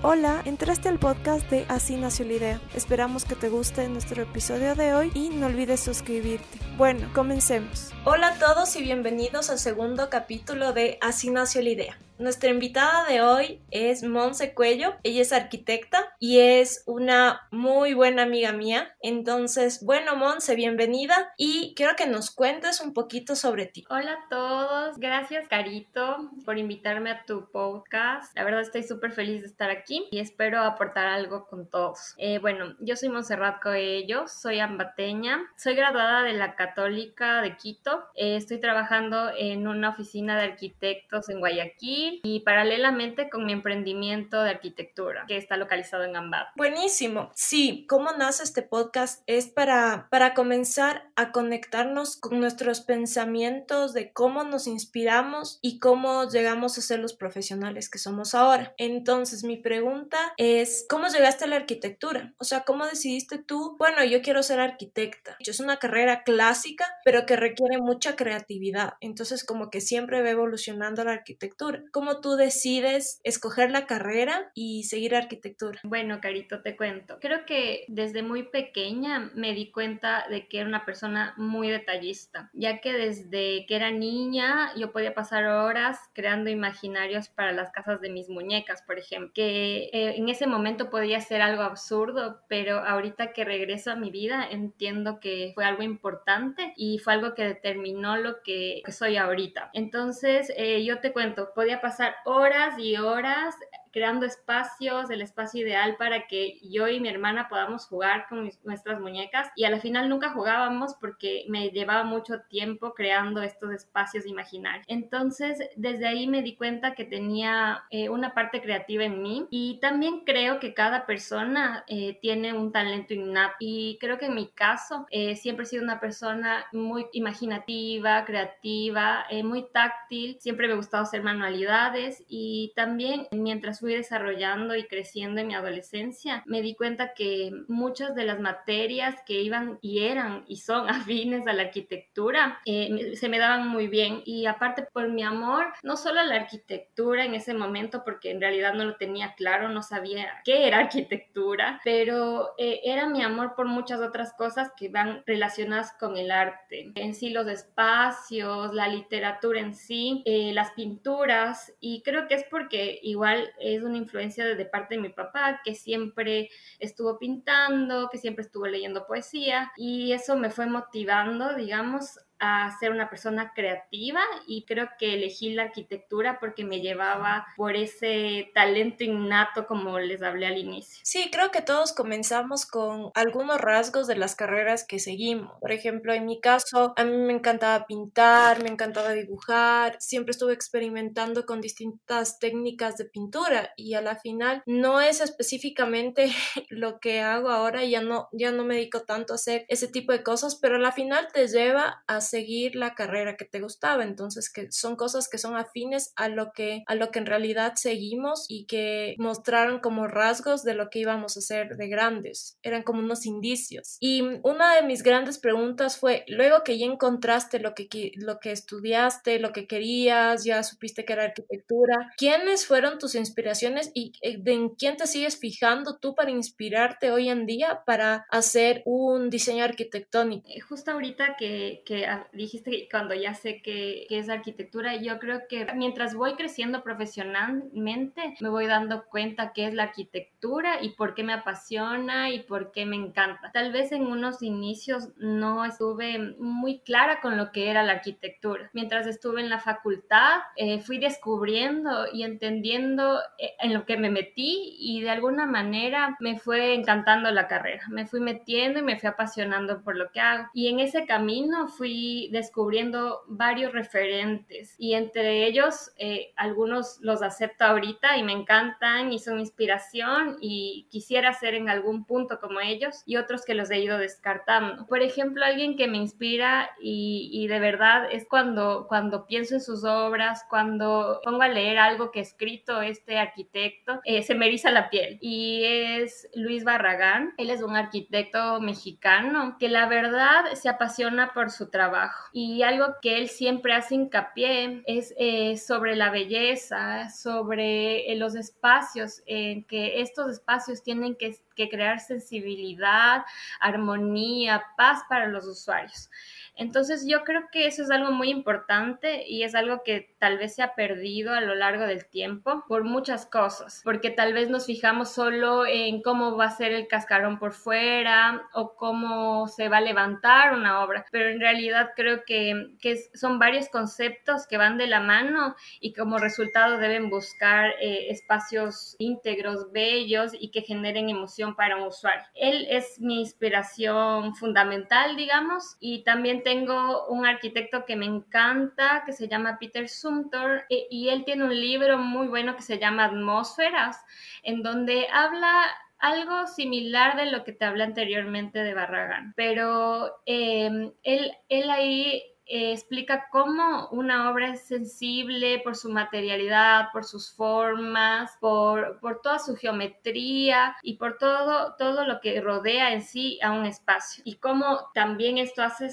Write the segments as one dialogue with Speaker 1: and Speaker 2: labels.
Speaker 1: Hola, entraste al podcast de Así nació la idea. Esperamos que te guste nuestro episodio de hoy y no olvides suscribirte. Bueno, comencemos. Hola a todos y bienvenidos al segundo capítulo de Así nació la idea. Nuestra invitada de hoy es Monse Cuello. Ella es arquitecta y es una muy buena amiga mía. Entonces, bueno, Monse, bienvenida y quiero que nos cuentes un poquito sobre ti.
Speaker 2: Hola a todos. Gracias, Carito, por invitarme a tu podcast. La verdad estoy súper feliz de estar aquí y espero aportar algo con todos. Eh, bueno, yo soy Montserrat Coello, soy ambateña, soy graduada de la Católica de Quito. Eh, estoy trabajando en una oficina de arquitectos en Guayaquil y paralelamente con mi emprendimiento de arquitectura que está localizado en Ambad.
Speaker 1: Buenísimo. Sí, cómo nace este podcast es para, para comenzar a conectarnos con nuestros pensamientos de cómo nos inspiramos y cómo llegamos a ser los profesionales que somos ahora. Entonces, mi pregunta es, ¿cómo llegaste a la arquitectura? O sea, ¿cómo decidiste tú? Bueno, yo quiero ser arquitecta. Es una carrera clásica, pero que requiere mucha creatividad. Entonces, como que siempre va evolucionando la arquitectura cómo tú decides escoger la carrera y seguir arquitectura?
Speaker 2: Bueno, Carito, te cuento. Creo que desde muy pequeña me di cuenta de que era una persona muy detallista, ya que desde que era niña yo podía pasar horas creando imaginarios para las casas de mis muñecas, por ejemplo, que eh, en ese momento podía ser algo absurdo, pero ahorita que regreso a mi vida entiendo que fue algo importante y fue algo que determinó lo que, soy ahorita. Entonces, eh, yo te cuento, podía pasar pasar horas y horas creando espacios, el espacio ideal para que yo y mi hermana podamos jugar con nuestras muñecas. Y a la final nunca jugábamos porque me llevaba mucho tiempo creando estos espacios imaginarios. Entonces, desde ahí me di cuenta que tenía eh, una parte creativa en mí. Y también creo que cada persona eh, tiene un talento innato. Y creo que en mi caso eh, siempre he sido una persona muy imaginativa, creativa, muy táctil, siempre me ha gustado hacer manualidades. Y también mientras fui desarrollando y creciendo en mi adolescencia, me di cuenta que muchas de las materias que iban y eran y son afines a la arquitectura eh, se me daban muy bien. Y aparte por mi amor, no solo a la arquitectura en ese momento, porque en realidad no lo tenía claro, no sabía qué era arquitectura, pero eh, era mi amor por muchas otras cosas que van relacionadas con el arte, en sí los espacios, la literatura en sí, eh, las pinturas y creo que es porque igual es una influencia de parte de mi papá, que siempre estuvo pintando, que siempre estuvo leyendo poesía y eso me fue motivando, digamos, a ser una persona creativa y creo que elegí la arquitectura porque me llevaba por ese talento innato como les hablé al inicio.
Speaker 1: Sí, creo que todos comenzamos con algunos rasgos de las carreras que seguimos. Por ejemplo, en mi caso, a mí me encantaba pintar, me encantaba dibujar, siempre estuve experimentando con distintas técnicas de pintura y a la final no es específicamente lo que hago ahora, ya no, ya no me dedico tanto a hacer ese tipo de cosas, pero a la final te lleva a seguir la carrera que te gustaba. Entonces, que son cosas que son afines a lo que, a lo que en realidad seguimos y que mostraron como rasgos de lo que íbamos a hacer de grandes. Eran como unos indicios. Y una de mis grandes preguntas fue, luego que ya encontraste lo que, lo que estudiaste, lo que querías, ya supiste que era arquitectura, ¿quiénes fueron tus inspiraciones y eh, en quién te sigues fijando tú para inspirarte hoy en día para hacer un diseño arquitectónico?
Speaker 2: Eh, justo ahorita que, que dijiste que cuando ya sé que, es arquitectura, yo creo que mientras voy creciendo profesionalmente, me voy dando cuenta qué es la arquitectura y por qué me apasiona y por qué me encanta. Tal vez en unos inicios no estuve muy clara con lo que era la arquitectura. Mientras estuve en la facultad, eh, fui descubriendo y entendiendo eh, en lo que me metí y de alguna manera me fue encantando la carrera. Me fui metiendo y me fui apasionando por lo que hago. Y en ese camino fui descubriendo varios referentes y entre ellos eh, algunos los acepto ahorita y me encantan y son inspiración y quisiera ser en algún punto como ellos y otros que los he ido descartando. Por ejemplo, alguien que me inspira y, de verdad es cuando, cuando pienso en sus obras, cuando pongo a leer algo que ha escrito este arquitecto, eh, se me eriza la piel y es Luis Barragán. Él es un arquitecto mexicano que la verdad se apasiona por su trabajo Y algo que él siempre hace hincapié es eh, sobre la belleza, sobre eh, los espacios, en que estos espacios tienen que crear sensibilidad, armonía, paz para los usuarios. Entonces yo creo que eso es algo muy importante y es algo que tal vez se ha perdido a lo largo del tiempo por muchas cosas, porque tal vez nos fijamos solo en cómo va a ser el cascarón por fuera o cómo se va a levantar una obra, pero en realidad creo que, que son varios conceptos que van de la mano y como resultado deben buscar eh, espacios íntegros, bellos y que generen emoción para un usuario. Él es mi inspiración fundamental, digamos, y también tengo un arquitecto que me encanta, que se llama Peter Sumter, e, y él tiene un libro muy bueno que se llama Atmósferas, en donde habla algo similar de lo que te hablé anteriormente de Barragán, pero em, él, él ahí eh, explica cómo una obra es sensible por su materialidad, por sus formas, por, por, toda su geometría y por todo, todo lo que rodea en sí a un espacio y cómo también esto hace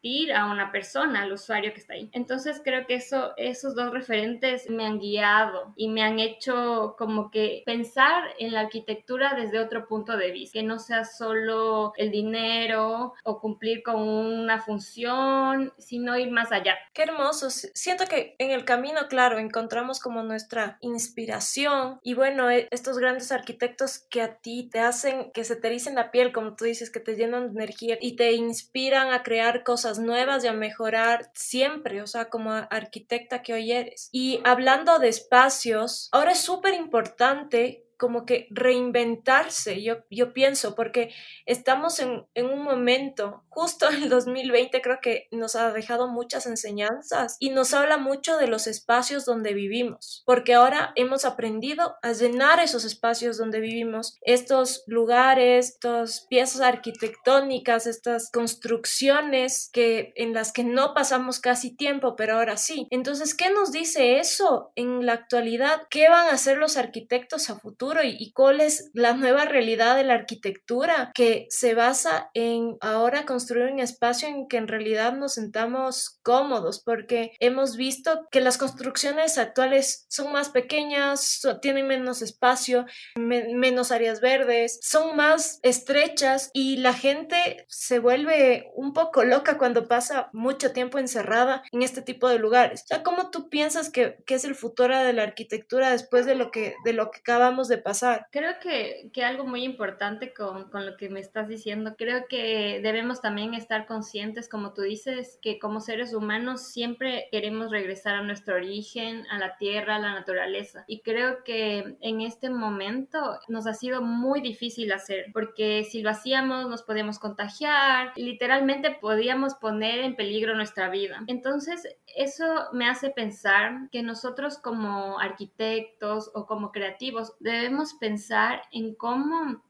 Speaker 2: sentir a una persona, al usuario que está ahí. Entonces creo que eso, esos dos referentes me han guiado y me han hecho como que pensar en la arquitectura desde otro punto de vista, que no sea solo el dinero o cumplir con una función, sino ir más allá.
Speaker 1: Qué hermoso. Siento que en el camino, claro, encontramos como nuestra inspiración y bueno, e, estos grandes arquitectos que a ti te hacen que se te ericen la piel, como tú dices, que te llenan de energía y te inspiran a crear cosas nuevas y a mejorar siempre, o sea, como arquitecta que hoy eres. Y hablando de espacios, ahora es súper importante como que reinventarse, yo, yo pienso, porque estamos en, en, un momento, justo el 2020 creo que nos ha dejado muchas enseñanzas y nos habla mucho de los espacios donde vivimos, porque ahora hemos aprendido a llenar esos espacios donde vivimos, estos lugares, estas piezas arquitectónicas, estas construcciones que, en las que no pasamos casi tiempo, pero ahora sí. Entonces, ¿qué nos dice eso en la actualidad? ¿Qué van a hacer los arquitectos a futuro? Y, cuál es la nueva realidad de la arquitectura que se basa en ahora construir un espacio en que en realidad nos sentamos cómodos porque hemos visto que las construcciones actuales son más pequeñas, tienen menos espacio, menos áreas verdes, son más estrechas y la gente se vuelve un poco loca cuando pasa mucho tiempo encerrada en este tipo de lugares. O sea, ¿cómo tú piensas que, que es el futuro de la arquitectura después de lo que, de lo que acabamos de pasar.
Speaker 2: Creo que, que algo muy importante con, con, lo que me estás diciendo, creo que debemos también estar conscientes, como tú dices, que como seres humanos siempre queremos regresar a nuestro origen, a la tierra, a la naturaleza. Y creo que en este momento nos ha sido muy difícil hacer, porque si lo hacíamos nos podíamos contagiar, literalmente podíamos poner en peligro nuestra vida. Entonces, eso me hace pensar que nosotros como arquitectos o como creativos debemos pensar en cómo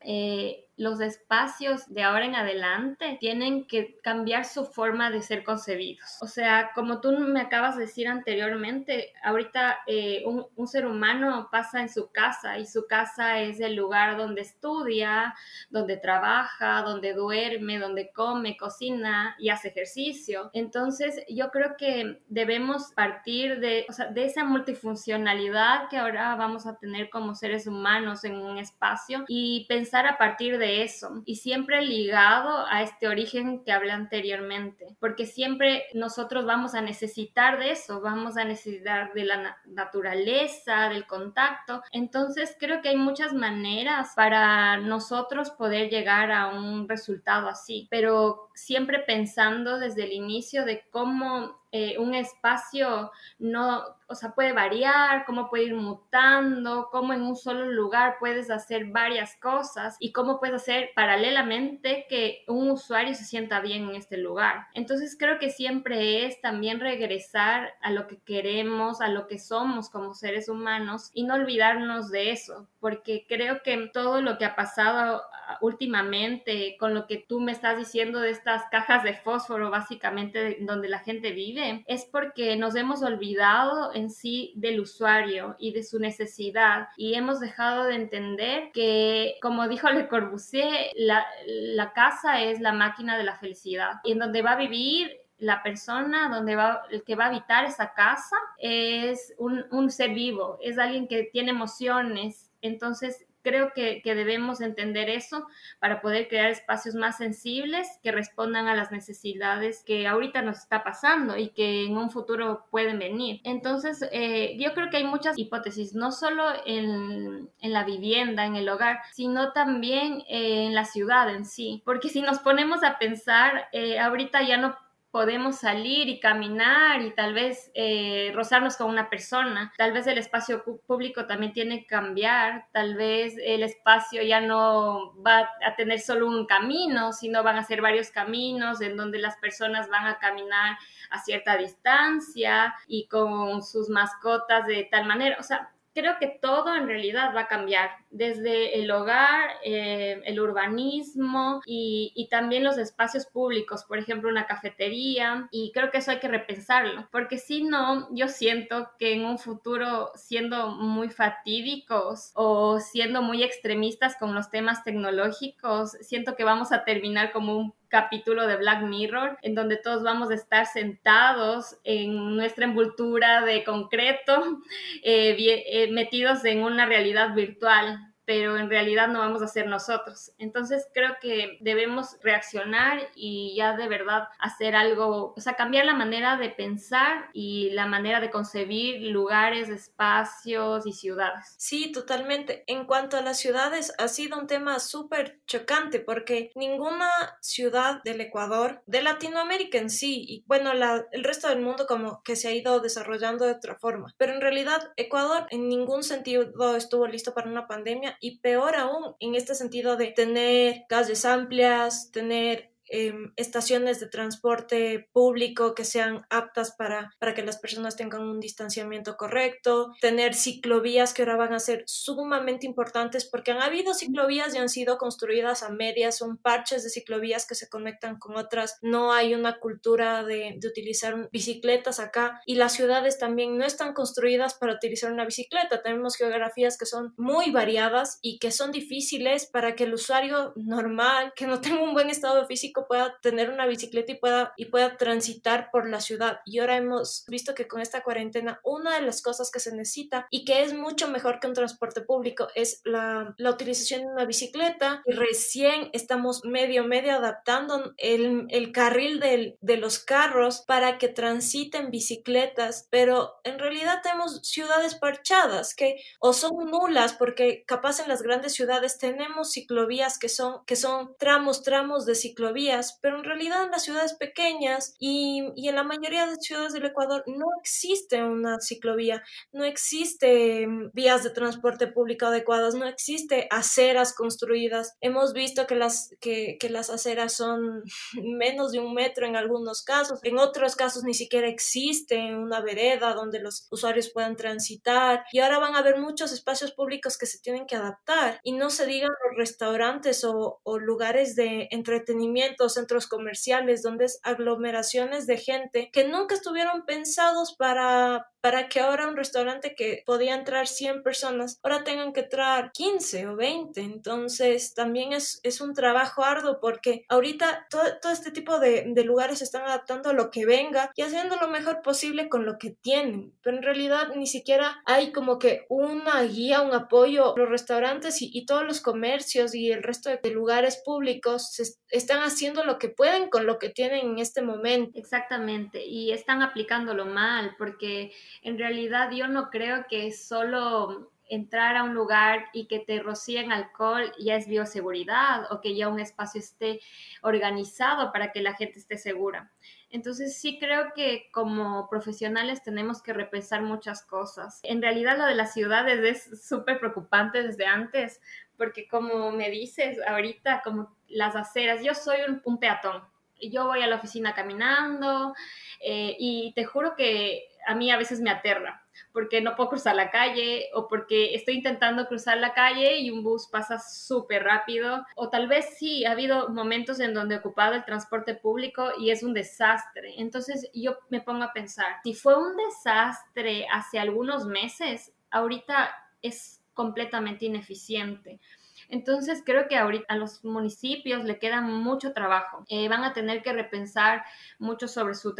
Speaker 2: eh, los espacios de ahora en adelante tienen que cambiar su forma de ser concebidos. O sea, como tú me acabas de decir anteriormente, ahorita eh, un, un, ser humano pasa en su casa y su casa es el lugar donde estudia, donde trabaja, donde duerme, donde come, cocina y hace ejercicio. Entonces, yo creo que debemos partir de, o sea, de esa multifuncionalidad que ahora vamos a tener como seres humanos en un espacio y pensar a partir de eso y siempre ligado a este origen que hablé anteriormente, porque siempre nosotros vamos a necesitar de eso, vamos a necesitar de la naturaleza, del contacto. Entonces creo que hay muchas maneras para nosotros poder llegar a un resultado así, pero siempre pensando desde el inicio de cómo eh, un espacio no, o sea, puede variar, cómo puede ir mutando, cómo en un solo lugar puedes hacer varias cosas y cómo puedes hacer paralelamente que un usuario se sienta bien en este lugar. Entonces creo que siempre es también regresar a lo que queremos, a lo que somos como seres humanos y no olvidarnos de eso, porque creo que todo lo que ha pasado ah, últimamente con lo que tú me estás diciendo de estas cajas de fósforo básicamente donde la gente vive, es porque nos hemos olvidado en sí del usuario y de su necesidad y hemos dejado de entender que, como dijo Le Corbusier, la, la casa es la máquina de la felicidad y en donde va a vivir la persona donde va, el que va a habitar esa casa es un, un ser vivo, es alguien que tiene emociones. Entonces, creo que, debemos entender eso para poder crear espacios más sensibles que respondan a las necesidades que ahorita nos está pasando y que en un futuro pueden venir. Entonces, eh, yo creo que hay muchas hipótesis, no solo en, la vivienda, en el hogar, sino también en la ciudad en sí. Porque si nos ponemos a pensar, eh, ahorita ya no podemos salir y caminar y tal vez eh, rozarnos con una persona. Tal vez el espacio público también tiene que cambiar, tal vez el espacio ya no va a tener solo un camino, sino van a ser varios caminos en donde las personas van a caminar a cierta distancia y con sus mascotas de tal manera. O sea, creo que todo en realidad va a cambiar, desde el hogar, eh, el urbanismo y, y, también los espacios públicos, por ejemplo, una cafetería, y creo que eso hay que repensarlo, porque si no, yo siento que en un futuro, siendo muy fatídicos o siendo muy extremistas con los temas tecnológicos, siento que vamos a terminar como un capítulo de Black Mirror, en donde todos vamos a estar sentados en nuestra envoltura de concreto, eh, eh, metidos en una realidad virtual pero en realidad no vamos a ser nosotros. Entonces creo que debemos reaccionar y ya de verdad hacer algo, o sea, cambiar la manera de pensar y la manera de concebir lugares, espacios y ciudades.
Speaker 1: Sí, totalmente. En cuanto a las ciudades, ha sido un tema súper chocante porque ninguna ciudad del Ecuador, de Latinoamérica en sí, y bueno, la, el resto del mundo como que se ha ido desarrollando de otra forma, pero en realidad Ecuador en ningún sentido estuvo listo para una pandemia y peor aún en este sentido de tener calles amplias, tener Em, estaciones de transporte público que sean aptas para, para que las personas tengan un distanciamiento correcto, tener ciclovías que ahora van a ser sumamente importantes porque han habido ciclovías y han sido construidas a medias, son parches de ciclovías que se conectan con otras, no hay una cultura de, de utilizar bicicletas acá y las ciudades también no están construidas para utilizar una bicicleta, tenemos geografías que son muy variadas y que son difíciles para que el usuario normal, que no tenga un buen estado físico, pueda tener una bicicleta y pueda, y pueda transitar por la ciudad. Y ahora hemos visto que con esta cuarentena una de las cosas que se necesita y que es mucho mejor que un transporte público es la, la utilización de una bicicleta. Y recién estamos medio, medio adaptando el, el carril del, de los carros para que transiten bicicletas, pero en realidad tenemos ciudades parchadas que o son nulas porque capaz en las grandes ciudades tenemos ciclovías que son, que son tramos, tramos de ciclovía pero en realidad en las ciudades pequeñas y, y en la mayoría de ciudades del Ecuador no existe una ciclovía, no existe mm, vías de transporte público adecuadas, no existe aceras construidas. Hemos visto que las, que, que las aceras son menos de un metro en algunos casos, en otros casos ni siquiera existe una vereda donde los usuarios puedan transitar y ahora van a haber muchos espacios públicos que se tienen que adaptar y no se digan los restaurantes o, o lugares de entretenimiento centros comerciales, donde es aglomeraciones de gente que nunca estuvieron pensados para, para que ahora un restaurante que podía entrar 100 personas, ahora tengan que entrar 15 o 20. Entonces también es, es un trabajo arduo porque ahorita todo, todo este tipo de, de, lugares se están adaptando a lo que venga y haciendo lo mejor posible con lo que tienen. Pero en realidad ni siquiera hay como que una guía, un apoyo. Los restaurantes y, y todos los comercios y el resto de lugares públicos se están haciendo lo que pueden con lo que tienen en este momento.
Speaker 2: Exactamente, y están aplicándolo mal porque en realidad yo no creo que solo entrar a un lugar y que te rocíen alcohol ya es bioseguridad o que ya un espacio esté organizado para que la gente esté segura. Entonces sí creo que como profesionales tenemos que repensar muchas cosas. En realidad lo de las ciudades es súper preocupante desde antes, porque como me dices ahorita, como las aceras, yo soy un, un peatón, yo voy a la oficina caminando eh, y te juro que a mí a veces me aterra porque no puedo cruzar la calle o porque estoy intentando cruzar la calle y un bus pasa súper rápido o tal vez sí, ha habido momentos en donde he ocupado el transporte público y es un desastre. Entonces yo me pongo a pensar, si fue un desastre hace algunos meses, ahorita es completamente ineficiente. Entonces creo que ahorita a los municipios le queda mucho trabajo. Eh, van a tener que repensar mucho sobre su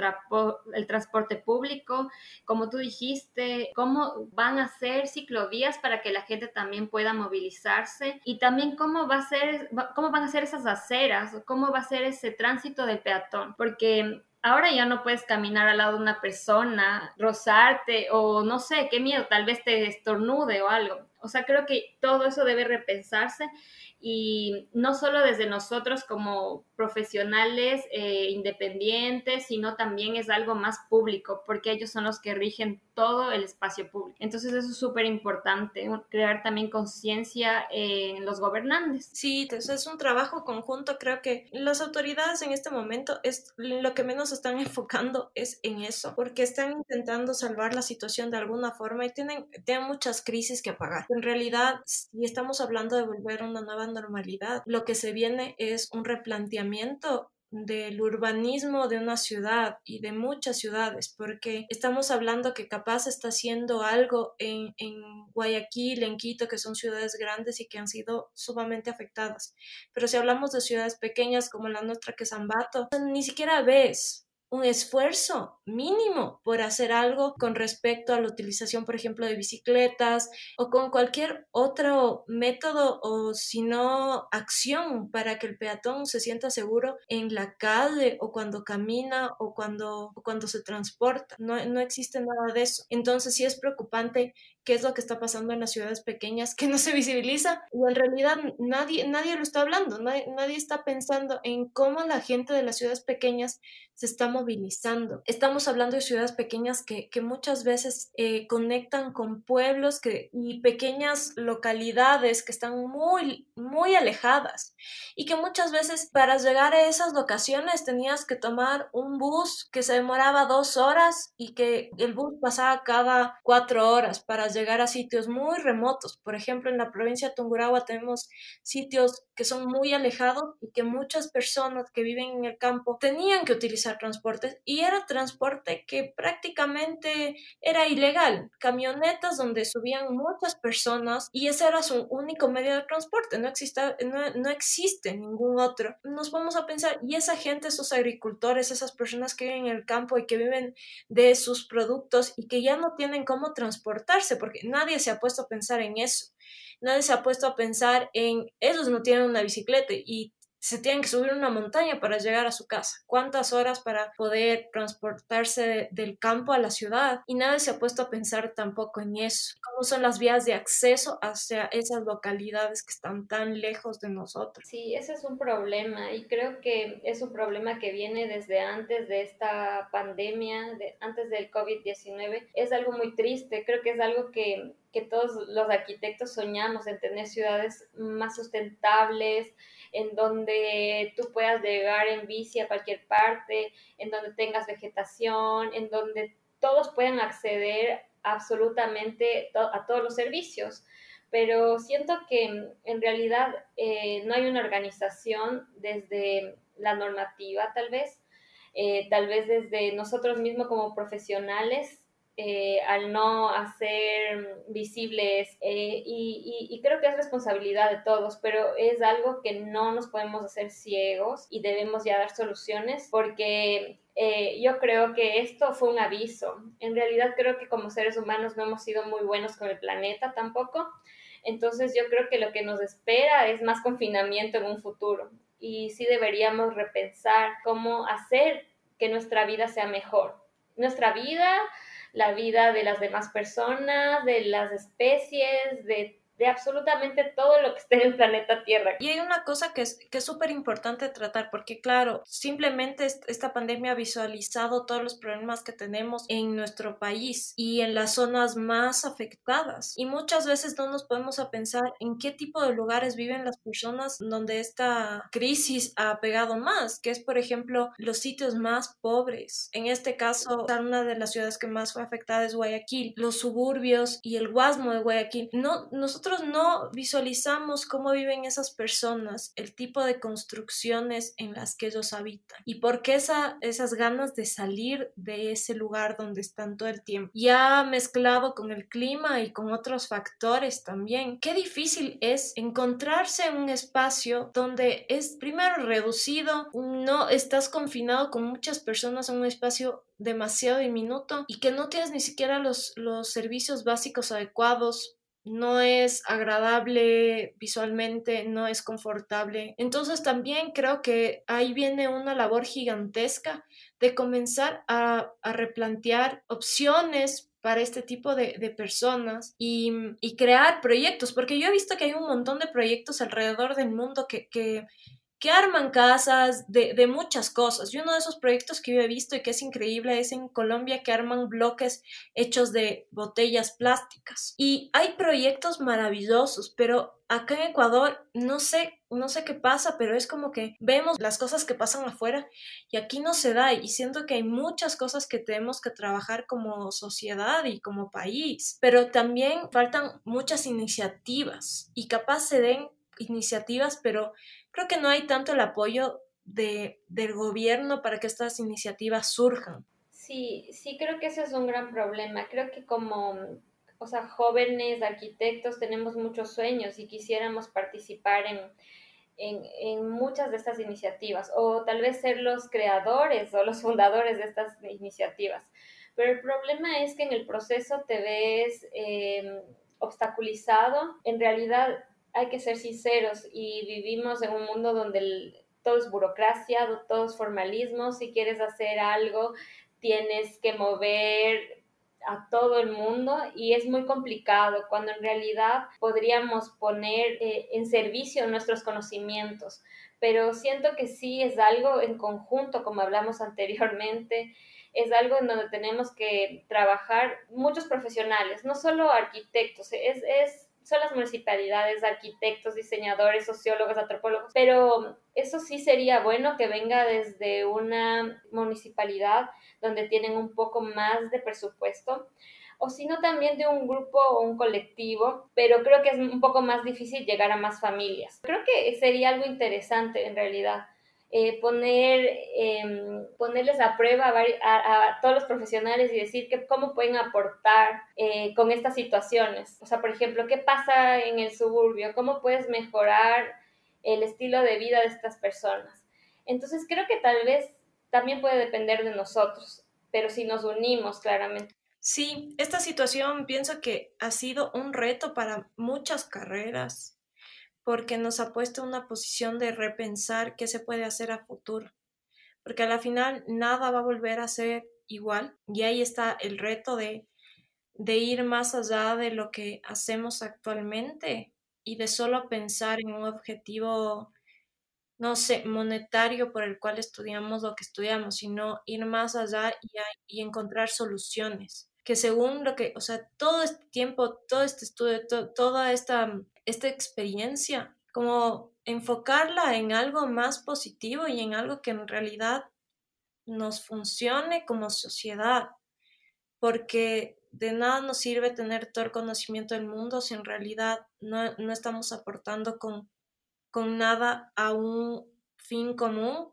Speaker 2: el transporte público, como tú dijiste, cómo van a ser ciclovías para que la gente también pueda movilizarse y también cómo va a ser, cómo van a ser esas aceras, cómo va a ser ese tránsito del peatón, porque ahora ya no puedes caminar al lado de una persona, rozarte o no sé, qué miedo, tal vez te estornude o algo. O sea, creo que todo eso debe repensarse y no solo desde nosotros como profesionales eh, independientes, sino también es algo más público, porque ellos son los que rigen todo el espacio público. Entonces eso es súper importante, crear también conciencia en los gobernantes.
Speaker 1: Sí, entonces es un trabajo conjunto, creo que las autoridades en este momento es lo que menos están enfocando es en eso, porque están intentando salvar la situación de alguna forma y tienen, tienen muchas crisis que apagar. En realidad, si estamos hablando de volver a una nueva normalidad, lo que se viene es un replanteamiento del urbanismo de una ciudad y de muchas ciudades, porque estamos hablando que capaz está haciendo algo en, en, Guayaquil, en Quito, que son ciudades grandes y que han sido sumamente afectadas. Pero si hablamos de ciudades pequeñas como la nuestra, que es Ambato, ni siquiera ves un esfuerzo mínimo por hacer algo con respecto a la utilización, por ejemplo, de bicicletas o con cualquier otro método o si no acción para que el peatón se sienta seguro en la calle o cuando camina o cuando, cuando se transporta. No, no existe nada de eso. Entonces sí es preocupante qué es lo que está pasando en las ciudades pequeñas que no se visibiliza y en realidad nadie, nadie lo está hablando, nadie, nadie está pensando en cómo la gente de las ciudades pequeñas se está movilizando. Estamos hablando de ciudades pequeñas que, que muchas veces eh, conectan con pueblos que, y pequeñas localidades que están muy, muy alejadas y que muchas veces para llegar a esas locaciones tenías que tomar un bus que se demoraba dos horas y que el bus pasaba cada cuatro horas para llegar a sitios muy remotos. Por ejemplo, en la provincia de Tungurahua tenemos sitios que son muy alejados y que muchas personas que viven en el campo tenían que utilizar transportes y era transporte que prácticamente era ilegal. Camionetas donde subían muchas personas y ese era su único medio de transporte. No, existe, no, no existe ningún otro. Nos vamos a pensar, y esa gente, esos agricultores, esas personas que viven en el campo y que viven de sus productos y que ya no tienen cómo transportarse porque nadie se ha puesto a pensar en eso. Nadie se ha puesto a pensar en ellos no tienen una bicicleta y se tienen que subir una montaña para llegar a su casa. ¿Cuántas horas para poder transportarse del campo a la ciudad? Y nadie se ha puesto a pensar tampoco en eso. ¿Cómo son las vías de acceso hacia esas localidades que están tan lejos de nosotros?
Speaker 2: Sí, ese es un problema y creo que es un problema que viene desde antes de esta pandemia, de, antes del COVID-19. Es algo muy triste, creo que es algo que, que todos los arquitectos soñamos en tener ciudades más sustentables, en donde tú puedas llegar en bici a cualquier parte, en donde tengas vegetación, en donde todos puedan acceder absolutamente a todos los servicios. Pero siento que en realidad eh, no hay una organización desde la normativa, tal vez, eh, tal vez desde nosotros mismos como profesionales eh, al no hacer visibles eh, y, creo que es responsabilidad de todos, pero es algo que no nos podemos hacer ciegos y debemos ya dar soluciones porque eh, yo creo que esto fue un aviso. En realidad creo que como seres humanos no hemos sido muy buenos con el planeta tampoco. Entonces yo creo que lo que nos espera es más confinamiento en un futuro y sí deberíamos repensar cómo hacer que nuestra vida sea mejor. Nuestra vida la vida de las demás personas, de las especies, de de absolutamente todo lo que esté en el planeta Tierra.
Speaker 1: Y hay una cosa que es que súper importante tratar, porque claro, simplemente esta pandemia ha visualizado todos los problemas que tenemos en nuestro país y en las zonas más afectadas. Y muchas veces no nos podemos a pensar en qué tipo de lugares viven las personas donde esta crisis ha pegado más, que es por ejemplo los sitios más pobres. En este caso, una de las ciudades que más fue afectada es Guayaquil, los suburbios y el Guasmo de Guayaquil. No, nosotros nosotros no visualizamos cómo viven esas personas, el tipo de construcciones en las que ellos habitan y por qué esa, esas ganas de salir de ese lugar donde están todo el tiempo. Ya mezclado con el clima y con otros factores también, qué difícil es encontrarse en un espacio donde es primero reducido, no estás confinado con muchas personas en un espacio demasiado diminuto y que no tienes ni siquiera los servicios básicos adecuados no es agradable visualmente, no es confortable. Entonces también creo que ahí viene una labor gigantesca de comenzar a, replantear opciones para este tipo de, personas y, crear proyectos, porque yo he visto que hay un montón de proyectos alrededor del mundo que, que que arman casas de, de, muchas cosas. Y uno de esos proyectos que yo he visto y que es increíble es en Colombia que arman bloques hechos de botellas plásticas. Y hay proyectos maravillosos, pero acá en Ecuador no sé, no sé qué pasa, pero es como que vemos las cosas que pasan afuera y aquí no se da y siento que hay muchas cosas que tenemos que trabajar como sociedad y como país, pero también faltan muchas iniciativas y capaz se den iniciativas, pero creo que no hay tanto el apoyo de, del gobierno para que estas iniciativas surjan.
Speaker 2: Sí, sí, creo que ese es un gran problema. Creo que como, o sea, jóvenes arquitectos tenemos muchos sueños y quisiéramos participar en, en, en, muchas de estas iniciativas o tal vez ser los creadores o los fundadores de estas iniciativas. Pero el problema es que en el proceso te ves eh, obstaculizado. En realidad hay que ser sinceros y vivimos en un mundo donde todo es burocracia, todo es formalismo. Si quieres hacer algo, tienes que mover a todo el mundo y es muy complicado cuando en realidad podríamos poner eh, en servicio nuestros conocimientos. Pero siento que sí es algo en conjunto, como hablamos anteriormente, es algo en donde tenemos que trabajar muchos profesionales, no solo arquitectos, es, es son las municipalidades, arquitectos, diseñadores, sociólogos, antropólogos, pero eso sí sería bueno que venga desde una municipalidad donde tienen un poco más de presupuesto o si no también de un grupo o un colectivo, pero creo que es un poco más difícil llegar a más familias. Creo que sería algo interesante en realidad eh, poner, em, ponerles a prueba a, todos los profesionales y decir que cómo pueden aportar eh, con estas situaciones. O sea, por ejemplo, ¿qué pasa en el suburbio? ¿Cómo puedes mejorar el estilo de vida de estas personas? Entonces, creo que tal vez también puede depender de nosotros, pero si nos unimos claramente.
Speaker 1: Sí, esta situación pienso que ha sido un reto para muchas carreras porque nos ha puesto en una posición de repensar qué se puede hacer a futuro, porque a la final nada va a volver a ser igual y ahí está el reto de, ir más allá de lo que hacemos actualmente y de solo pensar en un objetivo, no sé, monetario por el cual estudiamos lo que estudiamos, sino ir más allá y encontrar soluciones que según lo que, o sea, todo este tiempo, todo este estudio, toda esta esta experiencia, como enfocarla en algo más positivo y en algo que en realidad nos funcione como sociedad, porque de nada nos sirve tener todo el conocimiento del mundo si en realidad no, estamos aportando con, con nada a un fin común,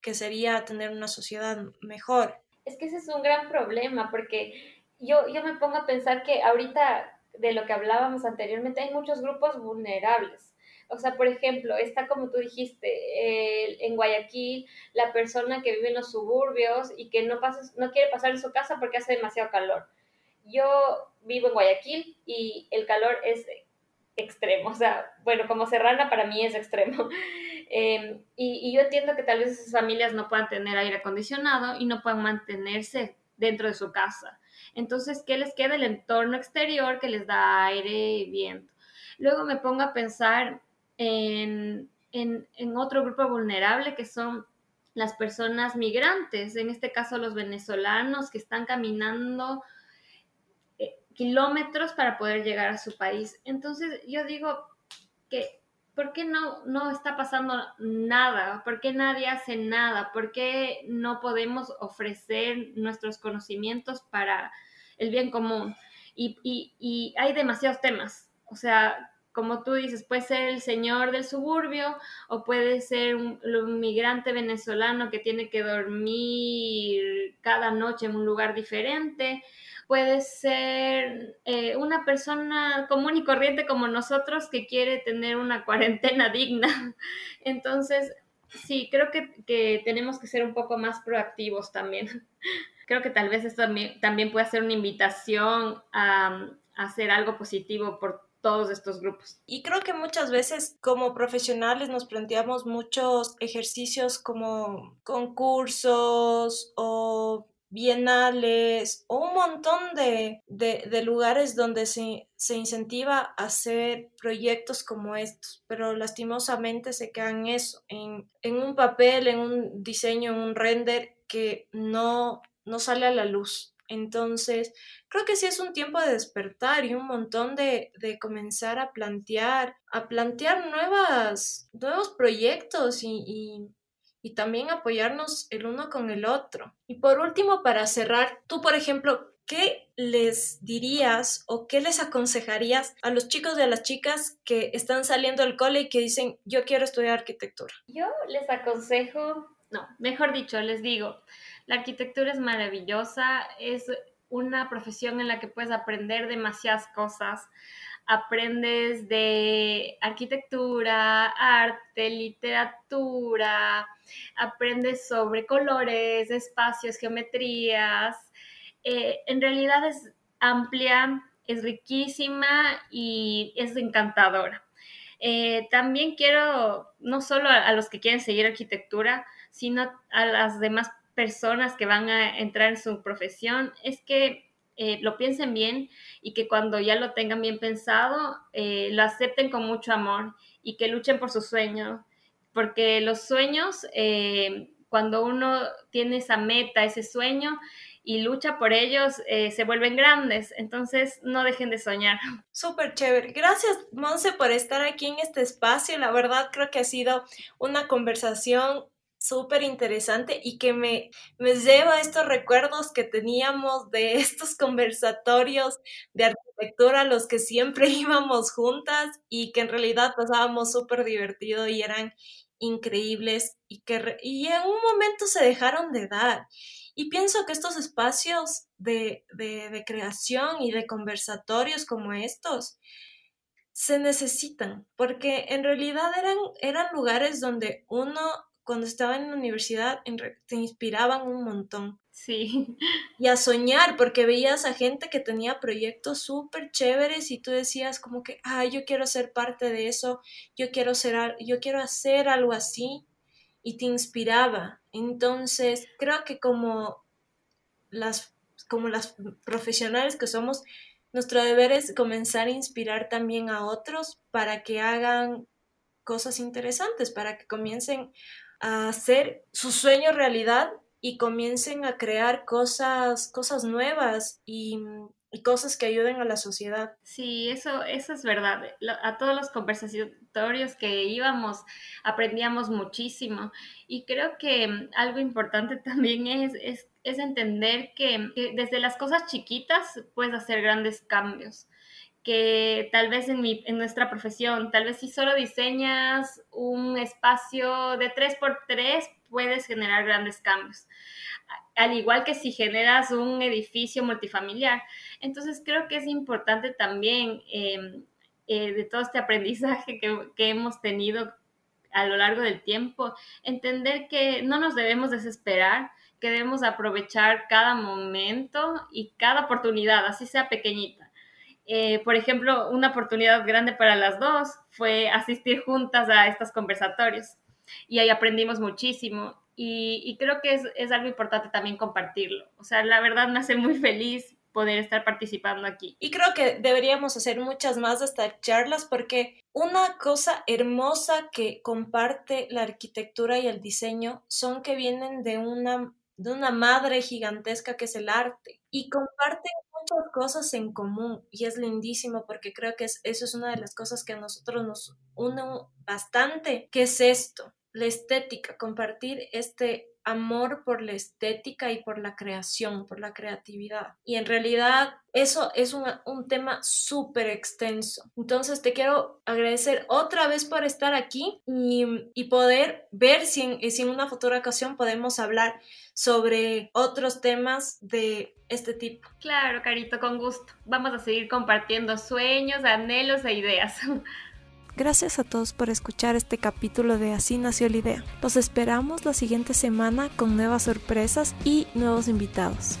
Speaker 1: que sería tener una sociedad mejor.
Speaker 2: Es que ese es un gran problema, porque yo, yo me pongo a pensar que ahorita de lo que hablábamos anteriormente, hay muchos grupos vulnerables. O sea, por ejemplo, está como tú dijiste, en Guayaquil, la persona que vive en los suburbios y que no, pasa, no quiere pasar en su casa porque hace demasiado calor. Yo vivo en Guayaquil y el calor es extremo, o sea, bueno, como serrana para mí es extremo. Em, y, yo entiendo que tal vez esas familias no puedan tener aire acondicionado y no puedan mantenerse dentro de su casa. Entonces, ¿qué les queda? El entorno exterior que les da aire y viento. Luego me pongo a pensar en, otro grupo vulnerable que son las personas migrantes, en este caso los venezolanos que están caminando eh, kilómetros para poder llegar a su país. Entonces yo digo que, ¿por qué no, no está pasando nada? ¿Por qué nadie hace nada? ¿Por qué no podemos ofrecer nuestros conocimientos para el bien común. Y, y, hay demasiados temas. O sea, como tú dices, puede ser el señor del suburbio o puede ser un, migrante venezolano que tiene que dormir cada noche en un lugar diferente, puede ser eh, una persona común y corriente como nosotros que quiere tener una cuarentena digna. Entonces, sí, creo que, que tenemos que ser un poco más proactivos también. Creo que tal vez esto también, puede ser una invitación a hacer algo positivo por todos estos grupos.
Speaker 1: Y creo que muchas veces como profesionales nos planteamos muchos ejercicios como concursos o bienales o un montón de, de, lugares donde se, se, incentiva a hacer proyectos como estos, pero lastimosamente se quedan eso, en, en un papel, en un diseño, en un render que no, no sale a la luz. Entonces, creo que sí es un tiempo de despertar y un montón de, comenzar a plantear, a plantear nuevas, nuevos proyectos y, también apoyarnos el uno con el otro. Y por último, para cerrar, tú, por ejemplo, ¿qué les dirías o qué les aconsejarías a los chicos y a las chicas que están saliendo del cole y que dicen, yo quiero estudiar arquitectura?
Speaker 2: Yo les aconsejo, no, mejor dicho, les digo, la arquitectura es maravillosa, es una profesión en la que puedes aprender demasiadas cosas. Aprendes de arquitectura, arte, literatura, aprendes sobre colores, espacios, geometrías. Eh, en realidad es amplia, es riquísima y es encantadora. Eh, también quiero, no solo a, los que quieren seguir arquitectura, sino a las demás personas que van a entrar en su profesión es que eh, lo piensen bien y que cuando ya lo tengan bien pensado, eh, lo acepten con mucho amor y que luchen por sus sueños, porque los sueños, eh, cuando uno tiene esa meta, ese sueño, y lucha por ellos, se vuelven grandes. Entonces, no dejen de soñar.
Speaker 1: Súper chévere. Gracias, Monse, por estar aquí en este espacio. La verdad, creo que ha sido una conversación súper interesante y que me, me lleva a estos recuerdos que teníamos de estos conversatorios de arquitectura, los que siempre íbamos juntas y que en realidad pasábamos súper divertido y eran increíbles y que y en un momento se dejaron de dar. Y pienso que estos espacios de, de, de creación y de conversatorios como estos se necesitan, porque en realidad eran, eran lugares donde uno cuando estaba en la universidad te inspiraban un montón.
Speaker 2: Sí.
Speaker 1: Y a soñar, porque veías a gente que tenía proyectos súper chéveres y tú decías como que, ah, yo quiero ser parte de eso, yo quiero, ser, yo quiero hacer algo así, y te inspiraba. Entonces, creo que como las, como las profesionales que somos, nuestro deber es comenzar a inspirar también a otros para que hagan cosas interesantes, para que comiencen a hacer su sueño realidad y comiencen a crear cosas, cosas nuevas y, cosas que ayuden a la sociedad.
Speaker 2: Sí, eso, eso es verdad. A todos los conversatorios que íbamos aprendíamos muchísimo y creo que algo importante también es, es, es entender que, que desde las cosas chiquitas puedes hacer grandes cambios que tal vez en, mi, en nuestra profesión, tal vez si solo diseñas un espacio de 3x3, puedes generar grandes cambios. Al igual que si generas un edificio multifamiliar. Entonces creo que es importante también em, eh, de todo este aprendizaje que, que hemos tenido a lo largo del tiempo, entender que no nos debemos desesperar, que debemos aprovechar cada momento y cada oportunidad, así sea pequeñita eh, por ejemplo, una oportunidad grande para las dos fue asistir juntas a estos conversatorios y ahí aprendimos muchísimo y, creo que es, algo importante también compartirlo. O sea, la verdad me hace muy feliz poder estar participando aquí.
Speaker 1: Y creo que deberíamos hacer muchas más de estas charlas porque una cosa hermosa que comparte la arquitectura y el diseño son que vienen de una de una madre gigantesca que es el arte. Y comparten muchas cosas en común y es lindísimo porque creo que eso es una de las cosas que a nosotros nos une bastante, que es esto, la estética, compartir este amor por la estética y por la creación, por la creatividad. Y en realidad eso es un, tema súper extenso. Entonces te quiero agradecer otra vez por estar aquí y, poder ver si en, si en una futura ocasión podemos hablar sobre otros temas de este tipo.
Speaker 2: Claro, Carito, con gusto. Vamos a seguir compartiendo sueños, anhelos e ideas.
Speaker 1: Gracias a todos por escuchar este capítulo de Así nació la idea. Los esperamos la siguiente semana con nuevas sorpresas y nuevos invitados.